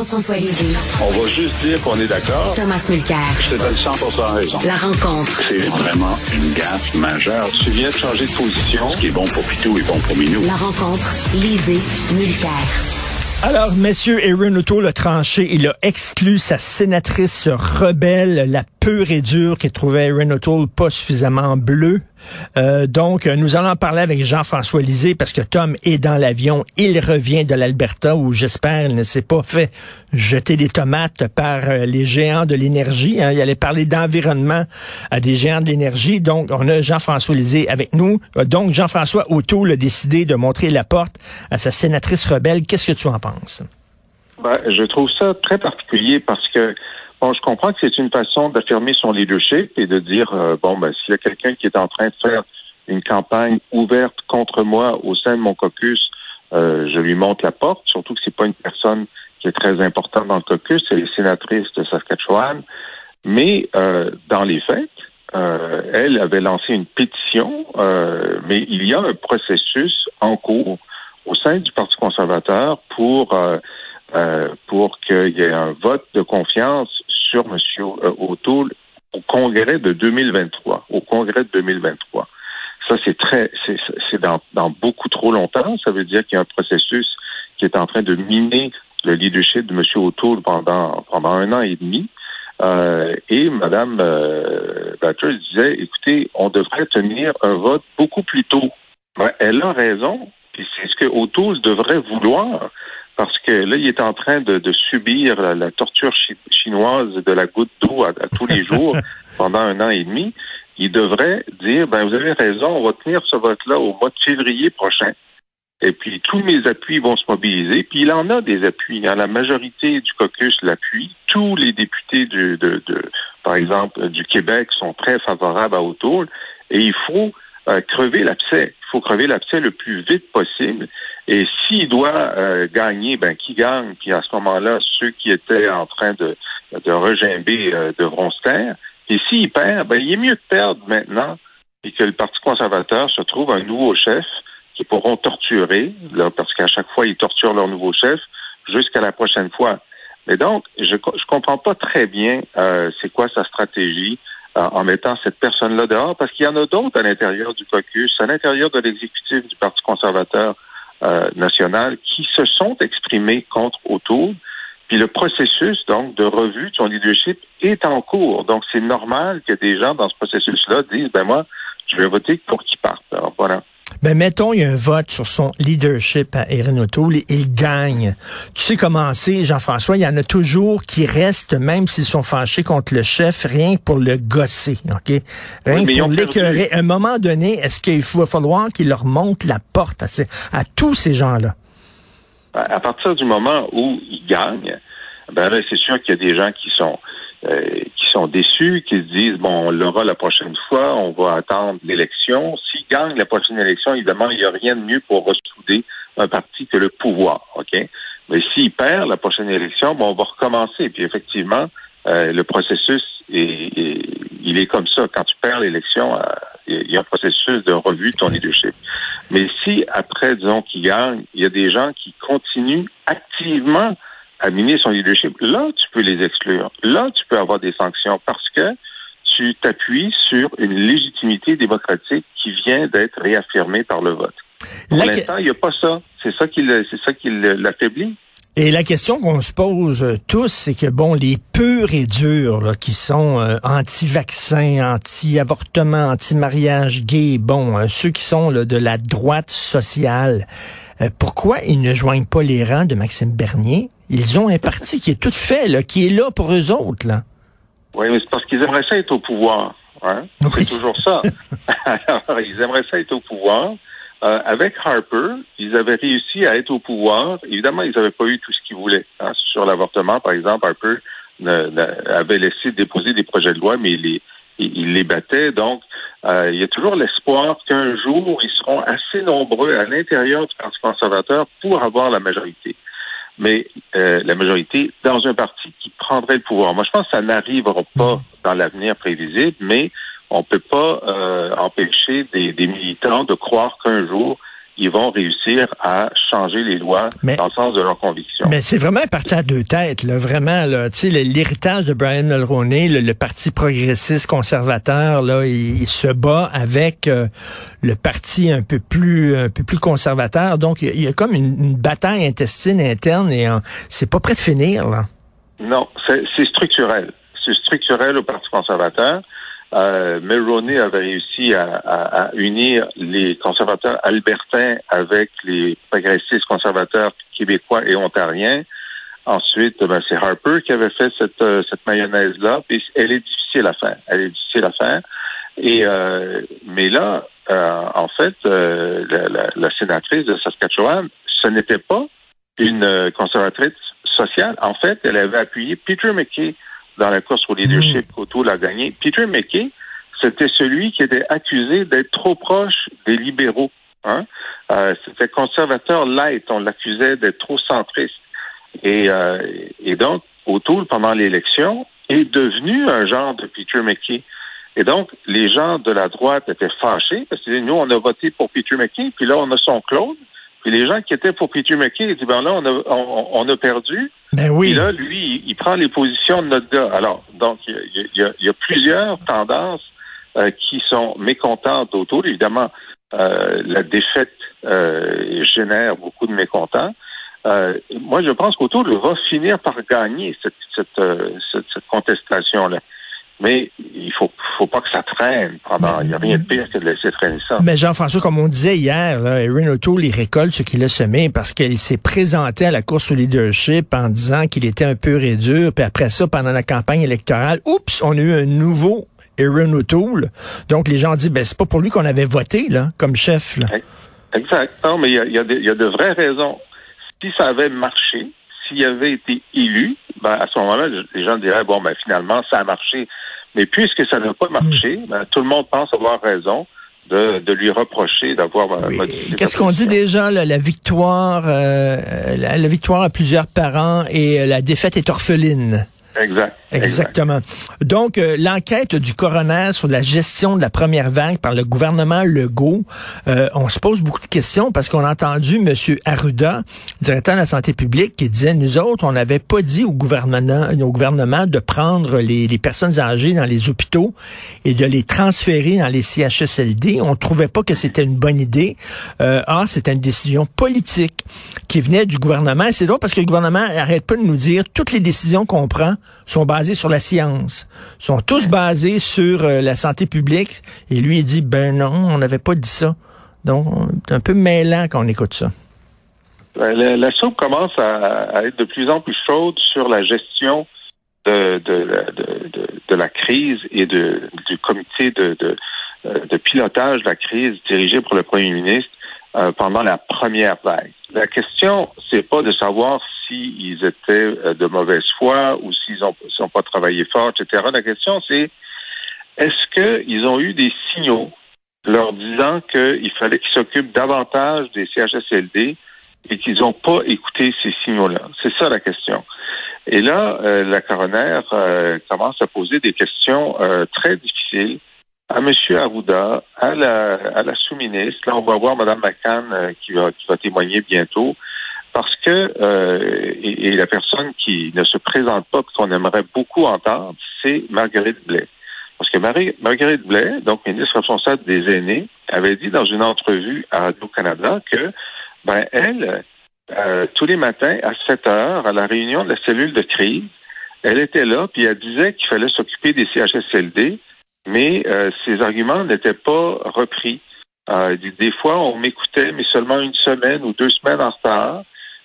Jean-François Lisée. On va juste dire qu'on est d'accord. Thomas Mulcair. Je te donne 100 raison. La rencontre. C'est vraiment une gaffe majeure. Tu viens de changer de position. Ce qui est bon pour Pitou est bon pour Minou. La rencontre. Lisée. Mulcair. Alors, messieurs, Aaron O'Toole a tranché. Il a exclu sa sénatrice rebelle, la et dure, qui trouvait Aaron O'Toole pas suffisamment bleu. Euh, donc, nous allons en parler avec Jean-François Lisée parce que Tom est dans l'avion. Il revient de l'Alberta où, j'espère, il ne s'est pas fait jeter des tomates par euh, les géants de l'énergie. Hein. Il allait parler d'environnement à des géants de l'énergie. Donc, on a Jean-François Lisée avec nous. Euh, donc, Jean-François O'Toole a décidé de montrer la porte à sa sénatrice rebelle. Qu'est-ce que tu en penses? Ben, je trouve ça très particulier parce que Bon, je comprends que c'est une façon d'affirmer son leadership et de dire euh, bon, ben s'il y a quelqu'un qui est en train de faire une campagne ouverte contre moi au sein de mon caucus, euh, je lui montre la porte. Surtout que c'est pas une personne qui est très importante dans le caucus, c'est les sénatrices de Saskatchewan. Mais euh, dans les faits, elle avait lancé une pétition, mais il y a un processus en cours au sein du Parti conservateur pour pour qu'il y ait un vote de confiance sur M. Euh, O'Toole au congrès de 2023. Au congrès de 2023. Ça, c'est très, c'est dans, beaucoup trop longtemps. Ça veut dire qu'il y a un processus qui est en train de miner le leadership de M. O'Toole pendant, pendant un an et demi. Euh, et Mme euh, disait, écoutez, on devrait tenir un vote beaucoup plus tôt. Ben, elle a raison, puis c'est ce que O'Toole devrait vouloir parce que là, il est en train de, subir la, torture chinoise de la goutte d'eau à, tous les jours pendant un an et demi. Il devrait dire, ben vous avez raison, on va tenir ce vote-là au mois de février prochain. Et puis tous mes appuis vont se mobiliser. Puis il en a des appuis. Hein. La majorité du caucus l'appuie. Tous les députés de, de, par exemple, du Québec sont très favorables à Autour. Et il faut euh, crever l'abcès. Il faut crever l'abcès le plus vite possible. Et s'il doit euh, gagner, ben qui gagne? Puis à ce moment-là, ceux qui étaient en train de, de regimber euh, devront se taire. Et s'il perd, ben il est mieux de perdre maintenant et que le Parti conservateur se trouve un nouveau chef qui pourront torturer, là, parce qu'à chaque fois, ils torturent leur nouveau chef jusqu'à la prochaine fois. Mais donc, je ne comprends pas très bien euh, c'est quoi sa stratégie en mettant cette personne-là dehors, parce qu'il y en a d'autres à l'intérieur du caucus, à l'intérieur de l'exécutif du Parti conservateur euh, national qui se sont exprimés contre Autour. Puis le processus, donc, de revue de son leadership est en cours. Donc, c'est normal que des gens dans ce processus-là disent, ben moi, je vais voter pour qu'il parte. Alors, voilà. Ben, mettons, il y a un vote sur son leadership à Erin O'Toole et il gagne. Tu sais comment c'est, Jean-François, il y en a toujours qui restent, même s'ils sont fâchés contre le chef, rien que pour le gosser, OK? Rien que pour l'écœurer. À un moment donné, est-ce qu'il va falloir qu'il leur monte la porte à, à tous ces gens-là? À partir du moment où il gagne, ben là, c'est sûr qu'il y a des gens qui sont euh, qui sont déçus, qui se disent bon, on l'aura la prochaine fois, on va attendre l'élection. S'il gagne la prochaine élection, évidemment, il n'y a rien de mieux pour ressouder un parti que le pouvoir, ok? Mais s'il perd la prochaine élection, bon, on va recommencer. Puis effectivement, euh, le processus est, il est comme ça. Quand tu perds l'élection, euh, il y a un processus de revue de ton leadership. Mais si après, disons, qu'il gagne, il y a des gens qui continuent activement à miner son leadership, là, tu peux les exclure. Là, tu peux avoir des sanctions parce que tu t'appuies sur une légitimité démocratique qui vient d'être réaffirmée par le vote. Pour l'instant, il n'y a pas ça. C'est ça qui le- c'est ça qui le- l'affaiblit. Et la question qu'on se pose euh, tous, c'est que bon, les purs et durs là, qui sont euh, anti-vaccins, anti-avortement, anti-mariage gay, bon, euh, ceux qui sont là, de la droite sociale, euh, pourquoi ils ne joignent pas les rangs de Maxime Bernier Ils ont un parti qui est tout fait, là, qui est là pour eux autres, là. Oui, mais c'est parce qu'ils aimeraient ça être au pouvoir. Hein? Oui. C'est toujours ça. Alors, ils aimeraient ça être au pouvoir. Euh, avec Harper, ils avaient réussi à être au pouvoir. Évidemment, ils n'avaient pas eu tout ce qu'ils voulaient. hein. Sur l'avortement, par exemple, Harper ne- ne- avait laissé déposer des projets de loi, mais il les, il, les battait. Donc, euh, il y a toujours l'espoir qu'un jour, ils seront assez nombreux à l'intérieur du Parti conservateur pour avoir la majorité. Mais euh, la majorité dans un parti qui prendrait le pouvoir. Moi, je pense que ça n'arrivera pas dans l'avenir prévisible, mais on peut pas euh, empêcher des, des militants de croire qu'un jour ils vont réussir à changer les lois Mais- dans le sens de leurs convictions. Mais c'est vraiment un parti à deux têtes, là, vraiment. Là, tu sais, le- l'héritage de Brian Mulroney, le, le parti progressiste conservateur, là, il, il se bat avec euh, le parti un peu plus, un peu plus conservateur. Donc, il y a, comme une, une bataille intestine interne et c'est pas prêt de finir, là. Non, c'est structurel. C'est structurel au Parti conservateur. Euh, Mulroney avait réussi à, à- à unir les conservateurs albertains avec les progressistes conservateurs québécois et ontariens. Ensuite, ben, c'est Harper qui avait fait cette, euh, cette mayonnaise-là. Puis elle est difficile à faire. Elle est difficile à faire. Et euh, mais là, euh, en fait, euh, la, la- la sénatrice de Saskatchewan, ce n'était pas une euh, conservatrice sociale. En fait, elle avait appuyé Peter McKay dans la course au leadership qu'Auto l'a gagné. Peter McKay, c'était celui qui était accusé d'être trop proche des libéraux. Hein? Euh, c'était conservateur light. On l'accusait d'être trop centriste. Et, euh, et donc, O'Toole, pendant l'élection, est devenu un genre de Peter McKay. Et donc, les gens de la droite étaient fâchés parce que nous, on a voté pour Peter McKay, puis là, on a son Claude. Puis les gens qui étaient pour Peter McKay, ils disent, ben là, on a, on, on a perdu. Ben oui. Puis là, lui, il, prend les positions de notre gars. Alors, donc, il y a, il y a- il y a plusieurs tendances euh, qui sont mécontentes autour. Évidemment, euh, la défaite euh, génère beaucoup de mécontents. Euh, moi, je pense qu'Autour va finir par gagner cette, cette, euh, cette, cette contestation-là. Mais il faut, faut pas que ça traîne. Il n'y a rien de pire que de laisser traîner ça. Mais Jean-François, comme on disait hier, là, Erin O'Toole, il récolte ce qu'il a semé parce qu'il s'est présenté à la course au leadership en disant qu'il était un peu dur. Puis après ça, pendant la campagne électorale, oups, on a eu un nouveau Erin O'Toole. Donc les gens disent, ben c'est pas pour lui qu'on avait voté là, comme chef. Là. Exact. Non, mais il y a, y a de vraies raisons. Si ça avait marché, s'il avait été élu, ben, à ce moment-là, les gens diraient, bon, ben, finalement, ça a marché. Mais puisque ça n'a pas marché, ben, tout le monde pense avoir raison de, de lui reprocher d'avoir euh, Oui. Qu'est-ce qu'on dit déjà, là, la victoire, euh, la, la victoire à plusieurs parents et euh, la défaite est orpheline. Exact. Exact. Exactement. Donc, euh, l'enquête du coroner sur la gestion de la première vague par le gouvernement Legault, euh, on se pose beaucoup de questions parce qu'on a entendu M. Arruda, directeur de la santé publique, qui disait, nous autres, on n'avait pas dit au gouvernement, au gouvernement de prendre les, les personnes âgées dans les hôpitaux et de les transférer dans les CHSLD. On trouvait pas que c'était une bonne idée. Euh, or, c'était une décision politique qui venait du gouvernement. C'est drôle parce que le gouvernement arrête pas de nous dire toutes les décisions qu'on prend sont basées sur la science, sont tous basées sur euh, la santé publique. Et lui, il dit, ben non, on n'avait pas dit ça. Donc, c'est un peu mêlant quand on écoute ça. Ben, La, soupe commence à, être de plus en plus chaude sur la gestion de, de, la crise et du comité euh, de pilotage de la crise dirigé par le premier ministre euh, pendant la première vague. La question, c'est pas de savoir s'ils étaient euh, de mauvaise foi ou s'ils ont, s'ils ont pas travaillé fort, etc. La question, c'est est-ce qu'ils ont eu des signaux leur disant qu'il fallait qu'ils s'occupent davantage des CHSLD et qu'ils n'ont pas écouté ces signaux-là? C'est ça la question. Et là, euh, la coroner euh, commence à poser des questions euh, très difficiles à M. Arruda, à la, à la sous-ministre. Là, on va voir Mme McCann euh, qui, va, qui va témoigner bientôt. Parce que, euh, et, et la personne qui ne se présente pas, qu'on aimerait beaucoup entendre, c'est Marguerite Blais. Parce que Marie, Marguerite Blais, donc ministre responsable des aînés, avait dit dans une entrevue à Radio-Canada que, ben, elle, euh, tous les matins à 7 heures, à la réunion de la cellule de crise, elle était là, puis elle disait qu'il fallait s'occuper des CHSLD, mais euh, ses arguments n'étaient pas repris. Euh, des fois, on m'écoutait, mais seulement une semaine ou deux semaines en retard.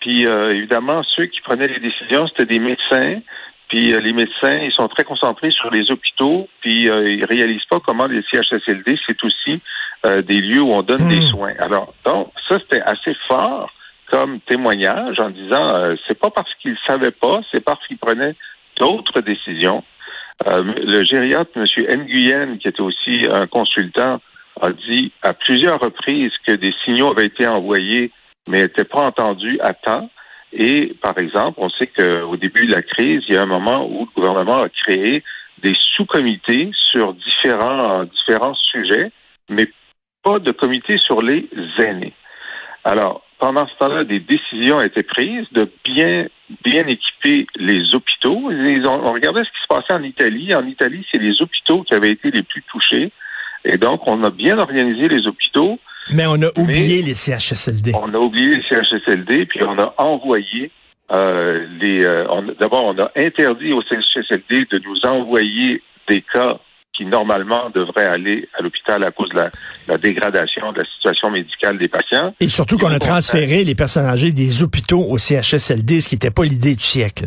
Puis, euh, évidemment, ceux qui prenaient les décisions, c'était des médecins. Puis, les médecins, ils sont très concentrés sur les hôpitaux, puis ils réalisent pas comment les CHSLD, c'est aussi des lieux où on donne des Hmm. soins. Alors, donc, ça, c'était assez fort comme témoignage en disant, c'est pas parce qu'ils savaient pas, c'est parce qu'ils prenaient d'autres décisions. Euh, le gériatre, M. Nguyen, qui était aussi un consultant, a dit à plusieurs reprises que des signaux avaient été envoyés, mais n'étaient pas entendus à temps. Et, par exemple, on sait qu'au début de la crise, il y a un moment où le gouvernement a créé des sous-comités sur différents, différents sujets, mais pas de comité sur les aînés. Alors, pendant ce temps-là, des décisions ont été prises de bien, bien équiper les hôpitaux. Ils ont, on regardait ce qui se passait en Italie. En Italie, c'est les hôpitaux qui avaient été les plus touchés. Et donc, on a bien organisé les hôpitaux. Mais on a oublié les CHSLD. On a oublié les CHSLD, puis on a envoyé euh, les. Euh, D'abord, on a interdit aux CHSLD de nous envoyer des cas qui normalement devraient aller à l'hôpital à cause de la, la, dégradation de la situation médicale des patients. Et surtout qu'on a transféré les personnes âgées des hôpitaux au CHSLD, ce qui n'était pas l'idée du siècle.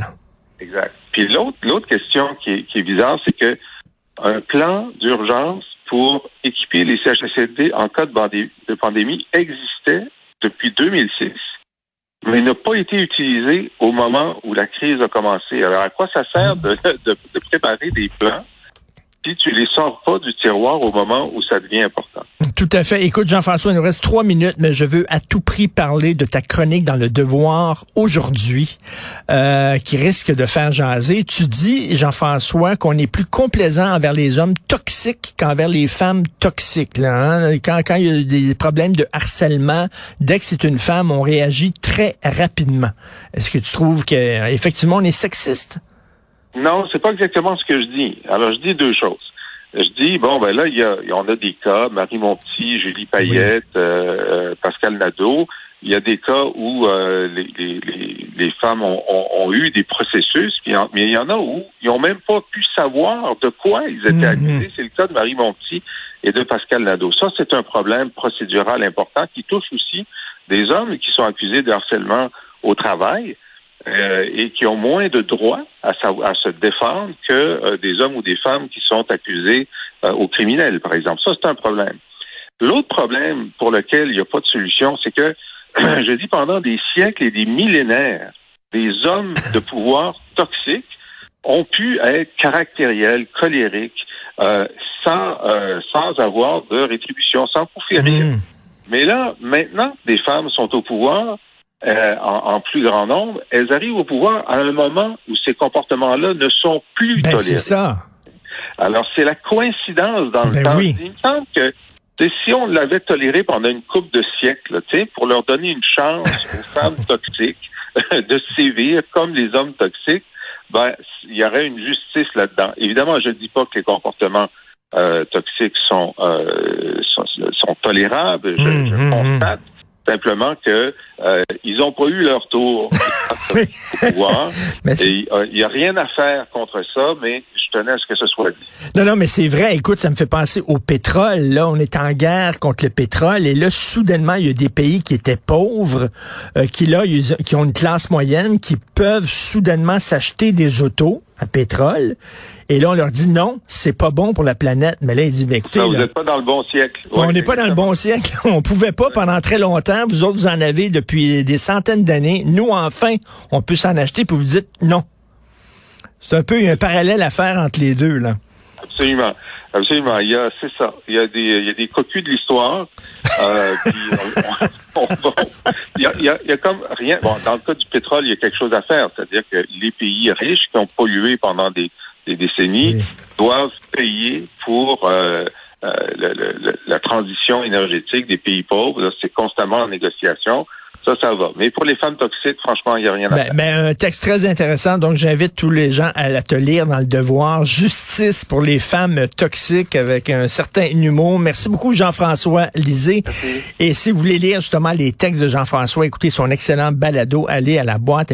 Exact. Puis l'autre l'autre question qui est, qui est bizarre, c'est que un plan d'urgence pour équiper les CHSLD en cas de, pandé de pandémie existait depuis 2006, mais n'a pas été utilisé au moment où la crise a commencé. Alors, à quoi ça sert de, de, de préparer des plans si tu les sors pas du tiroir au moment où ça devient important. Tout à fait. Écoute, Jean-François, il nous reste trois minutes, mais je veux à tout prix parler de ta chronique dans le Devoir aujourd'hui, euh, qui risque de faire jaser. Tu dis, Jean-François, qu'on est plus complaisant envers les hommes toxiques qu'envers les femmes toxiques. Là, hein? quand, quand il y a des problèmes de harcèlement, dès que c'est une femme, on réagit très rapidement. Est-ce que tu trouves qu'effectivement, on est sexiste? Non, c'est pas exactement ce que je dis. Alors, je dis deux choses. Je dis, bon, ben là, il y a, on a des cas, Marie Monti, Julie Payette, oui. euh, Pascal Nadeau. Il y a des cas où euh, les, les, les, femmes ont, ont, ont, eu des processus, mais il y en a où ils n'ont même pas pu savoir de quoi ils étaient Mhm. accusés. C'est le cas de Marie Monti et de Pascal Nadeau. Ça, c'est un problème procédural important qui touche aussi des hommes qui sont accusés de harcèlement au travail. Euh, et qui ont moins de droits à, à se défendre que euh, des hommes ou des femmes qui sont accusés euh, aux criminels, par exemple. Ça, c'est un problème. L'autre problème pour lequel il n'y a pas de solution, c'est que, je dis, pendant des siècles et des millénaires, des hommes de pouvoir toxiques ont pu être caractériels, colériques, euh, sans, sans avoir de rétribution, sans coup. Mmh. Mais là, maintenant, des femmes sont au pouvoir, euh, en, en, plus grand nombre, elles arrivent au pouvoir à un moment où ces comportements-là ne sont plus ben, tolérés. C'est ça. Alors, c'est la coïncidence dans le ben temps. Oui. Il me semble que si on l'avait toléré pendant une couple de siècles, pour leur donner une chance aux femmes toxiques de sévir comme les hommes toxiques, ben, il y aurait une justice là-dedans. Évidemment, je ne dis pas que les comportements euh, toxiques sont, euh, sont, sont, tolérables. Je, mmh, je mmh, constate simplement que euh, ils n'ont pas eu leur tour au pouvoir. et il euh, n'y a rien à faire contre ça, mais je tenais à ce que ce soit dit. Non, non, mais c'est vrai. Écoute, ça me fait penser au pétrole. Là, on est en guerre contre le pétrole, et là, soudainement, il y a des pays qui étaient pauvres, euh, qui là, ils, qui ont une classe moyenne, qui peuvent soudainement s'acheter des autos à pétrole. Et là, on leur dit non, c'est pas bon pour la planète. Mais là, il dit, ben, écoutez, ça, vous n'êtes pas dans le bon siècle. Ouais, on n'est pas dans le bon siècle. On pouvait pas pendant très longtemps. Vous autres, vous en avez depuis des centaines d'années. Nous, enfin, on peut s'en acheter. Puis vous dites non. C'est un peu un parallèle à faire entre les deux, là. Absolument. Absolument. Il y a, c'est ça. Il y a des, il y a des cocus de l'histoire. Euh, on, on, on, il, y a, il, y a, il y a comme rien. Bon, dans le cas du pétrole, il y a quelque chose à faire. C'est-à-dire que les pays riches qui ont pollué pendant des, des décennies oui. doivent payer pour euh, euh, le, le, la transition énergétique des pays pauvres. C'est constamment en négociation. Ça, ça va. Mais pour les femmes toxiques, franchement, il n'y a rien à Ben, faire. ben, un texte très intéressant, donc j'invite tous les gens à la te lire dans le devoir. Justice pour les femmes toxiques avec un certain humour. Merci beaucoup Jean-François Lisée. Et si vous voulez lire justement les textes de Jean-François, écoutez son excellent balado, allez à la boîte